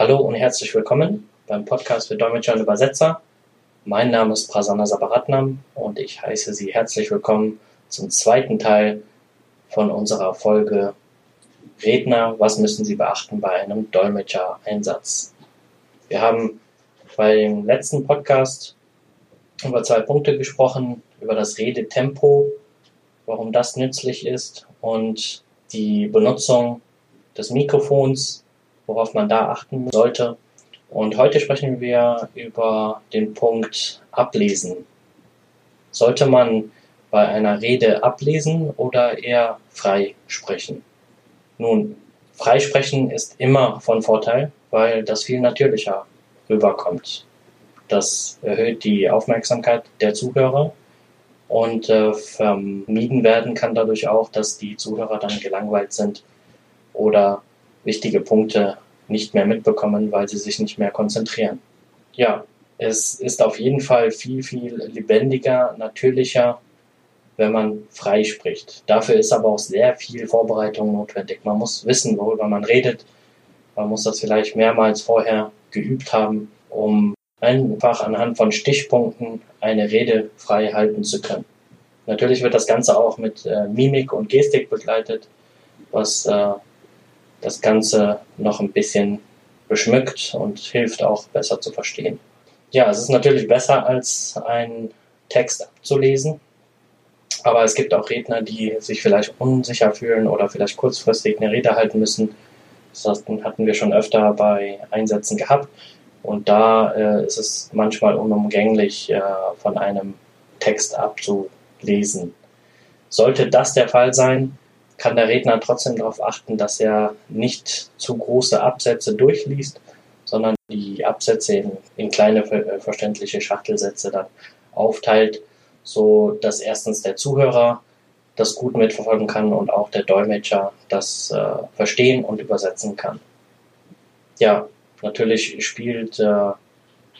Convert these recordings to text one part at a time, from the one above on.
Hallo und herzlich willkommen beim Podcast für Dolmetscher und Übersetzer. Mein Name ist Prasanna Sabaratnam und ich heiße Sie herzlich willkommen zum zweiten Teil von unserer Folge Redner, was müssen Sie beachten bei einem Dolmetscher-Einsatz? Wir haben beim letzten Podcast über zwei Punkte gesprochen, über das Redetempo, warum das nützlich ist und die Benutzung des Mikrofons, worauf man da achten sollte. Und heute sprechen wir über den Punkt Ablesen. Sollte man bei einer Rede ablesen oder eher frei sprechen? Nun, Freisprechen ist immer von Vorteil, weil das viel natürlicher rüberkommt. Das erhöht die Aufmerksamkeit der Zuhörer und äh, vermieden werden kann dadurch auch, dass die Zuhörer dann gelangweilt sind oder wichtige Punkte nicht mehr mitbekommen, weil sie sich nicht mehr konzentrieren. Ja, es ist auf jeden Fall viel, viel lebendiger, natürlicher, wenn man frei spricht. Dafür ist aber auch sehr viel Vorbereitung notwendig. Man muss wissen, worüber man redet. Man muss das vielleicht mehrmals vorher geübt haben, um einfach anhand von Stichpunkten eine Rede frei halten zu können. Natürlich wird das Ganze auch mit äh, Mimik und Gestik begleitet, was äh, das Ganze noch ein bisschen beschmückt und hilft auch besser zu verstehen. Ja, es ist natürlich besser als einen Text abzulesen, aber es gibt auch Redner, die sich vielleicht unsicher fühlen oder vielleicht kurzfristig eine Rede halten müssen. Das hatten wir schon öfter bei Einsätzen gehabt. Und da äh, ist es manchmal unumgänglich, äh, von einem Text abzulesen. Sollte das der Fall sein, kann der Redner trotzdem darauf achten, dass er nicht zu große Absätze durchliest, sondern die Absätze in, in kleine äh, verständliche Schachtelsätze dann aufteilt, so dass erstens der Zuhörer das gut mitverfolgen kann und auch der Dolmetscher das äh, verstehen und übersetzen kann. Ja, natürlich spielt äh,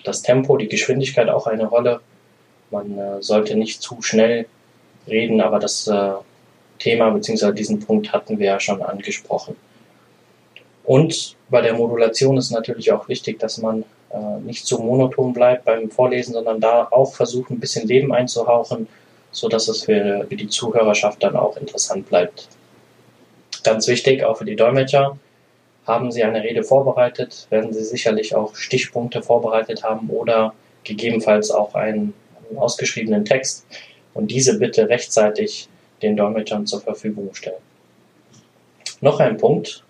das Tempo, die Geschwindigkeit auch eine Rolle. Man äh, sollte nicht zu schnell reden, aber das äh, Thema bzw. diesen Punkt hatten wir ja schon angesprochen. Und bei der Modulation ist natürlich auch wichtig, dass man äh, nicht zu monoton bleibt beim Vorlesen, sondern da auch versucht, ein bisschen Leben einzuhauchen, so dass es für, für die Zuhörerschaft dann auch interessant bleibt. Ganz wichtig, auch für die Dolmetscher, haben Sie eine Rede vorbereitet, werden Sie sicherlich auch Stichpunkte vorbereitet haben oder gegebenenfalls auch einen ausgeschriebenen Text und diese bitte rechtzeitig den Dolmetschern zur Verfügung stellen. Noch ein Punkt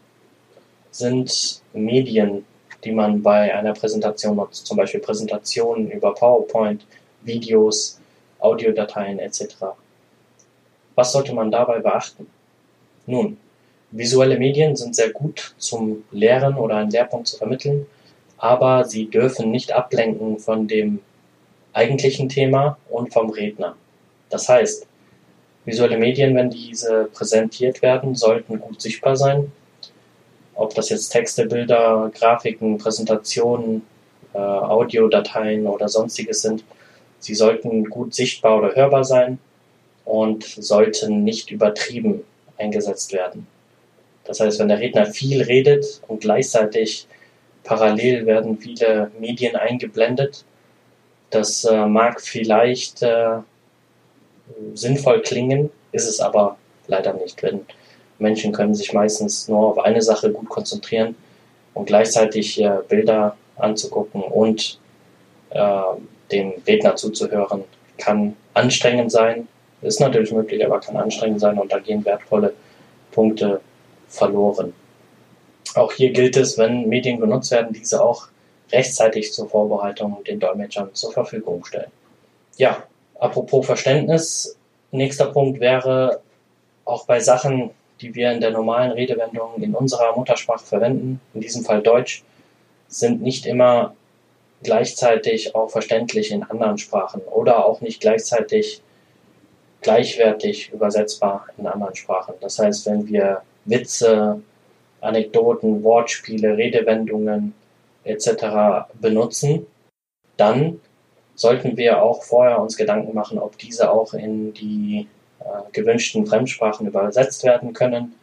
sind Medien, die man bei einer Präsentation nutzt, zum Beispiel Präsentationen über PowerPoint, Videos, Audiodateien etc. Was sollte man dabei beachten? Nun, visuelle Medien sind sehr gut zum Lehren oder einen Lehrpunkt zu vermitteln, aber sie dürfen nicht ablenken von dem eigentlichen Thema und vom Redner. Das heißt, visuelle Medien, wenn diese präsentiert werden, sollten gut sichtbar sein ob das jetzt Texte, Bilder, Grafiken, Präsentationen, äh, Audiodateien oder sonstiges sind, sie sollten gut sichtbar oder hörbar sein und sollten nicht übertrieben eingesetzt werden. Das heißt, wenn der Redner viel redet und gleichzeitig parallel werden viele Medien eingeblendet, das äh, mag vielleicht äh, sinnvoll klingen, ist es aber leider nicht. Wenn Menschen können sich meistens nur auf eine Sache gut konzentrieren und gleichzeitig äh, Bilder anzugucken und äh, dem Redner zuzuhören, kann anstrengend sein. Ist natürlich möglich, aber kann anstrengend sein und da gehen wertvolle Punkte verloren. Auch hier gilt es, wenn Medien genutzt werden, diese auch rechtzeitig zur Vorbereitung den Dolmetschern zur Verfügung stellen. Ja, apropos Verständnis, nächster Punkt wäre auch bei Sachen, die wir in der normalen Redewendung in unserer Muttersprache verwenden, in diesem Fall Deutsch, sind nicht immer gleichzeitig auch verständlich in anderen Sprachen oder auch nicht gleichzeitig gleichwertig übersetzbar in anderen Sprachen. Das heißt, wenn wir Witze, Anekdoten, Wortspiele, Redewendungen etc. benutzen, dann sollten wir auch vorher uns Gedanken machen, ob diese auch in die äh, gewünschten Fremdsprachen übersetzt werden können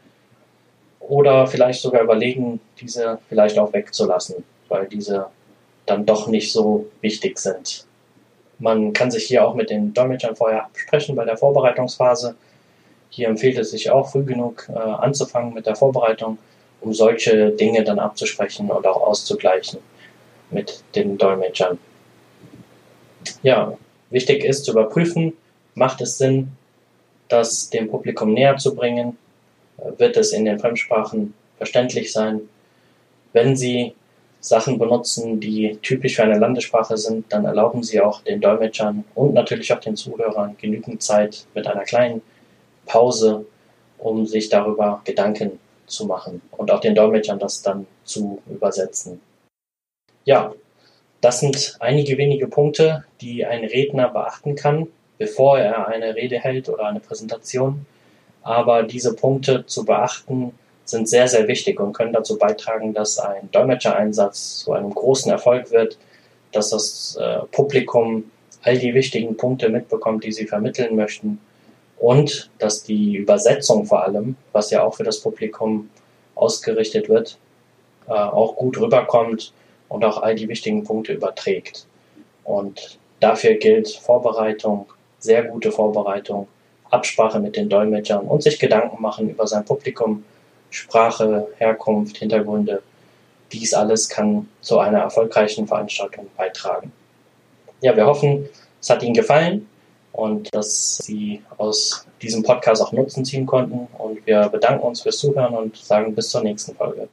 oder vielleicht sogar überlegen, diese vielleicht auch wegzulassen. weil diese dann doch nicht so wichtig sind. Man kann sich hier auch mit den Dolmetschern vorher absprechen bei der Vorbereitungsphase. Hier empfiehlt es sich auch früh genug äh, anzufangen mit der Vorbereitung, um solche Dinge dann abzusprechen und auch auszugleichen mit den Dolmetschern. Ja, wichtig ist zu überprüfen, macht es Sinn, das dem Publikum näher zu bringen? Wird es in den Fremdsprachen verständlich sein? Wenn Sie Sachen benutzen, die typisch für eine Landessprache sind, dann erlauben Sie auch den Dolmetschern und natürlich auch den Zuhörern genügend Zeit mit einer kleinen Pause, um sich darüber Gedanken zu machen und auch den Dolmetschern das dann zu übersetzen. Ja, das sind einige wenige Punkte, die ein Redner beachten kann, bevor er eine Rede hält oder eine Präsentation. Aber diese Punkte zu beachten sind sehr, sehr wichtig und können dazu beitragen, dass ein Dolmetschereinsatz zu einem großen Erfolg wird, dass das äh, Publikum all die wichtigen Punkte mitbekommt, die sie vermitteln möchten und dass die Übersetzung vor allem, was ja auch für das Publikum ausgerichtet wird, äh, auch gut rüberkommt und auch all die wichtigen Punkte überträgt. Und dafür gilt Vorbereitung, sehr gute Vorbereitung, Absprache mit den Dolmetschern und sich Gedanken machen über sein Publikum, Sprache, Herkunft, Hintergründe. Dies alles kann zu einer erfolgreichen Veranstaltung beitragen. Ja, wir hoffen, es hat Ihnen gefallen und dass Sie aus diesem Podcast auch Nutzen ziehen konnten. Und wir bedanken uns fürs Zuhören und sagen bis zur nächsten Folge.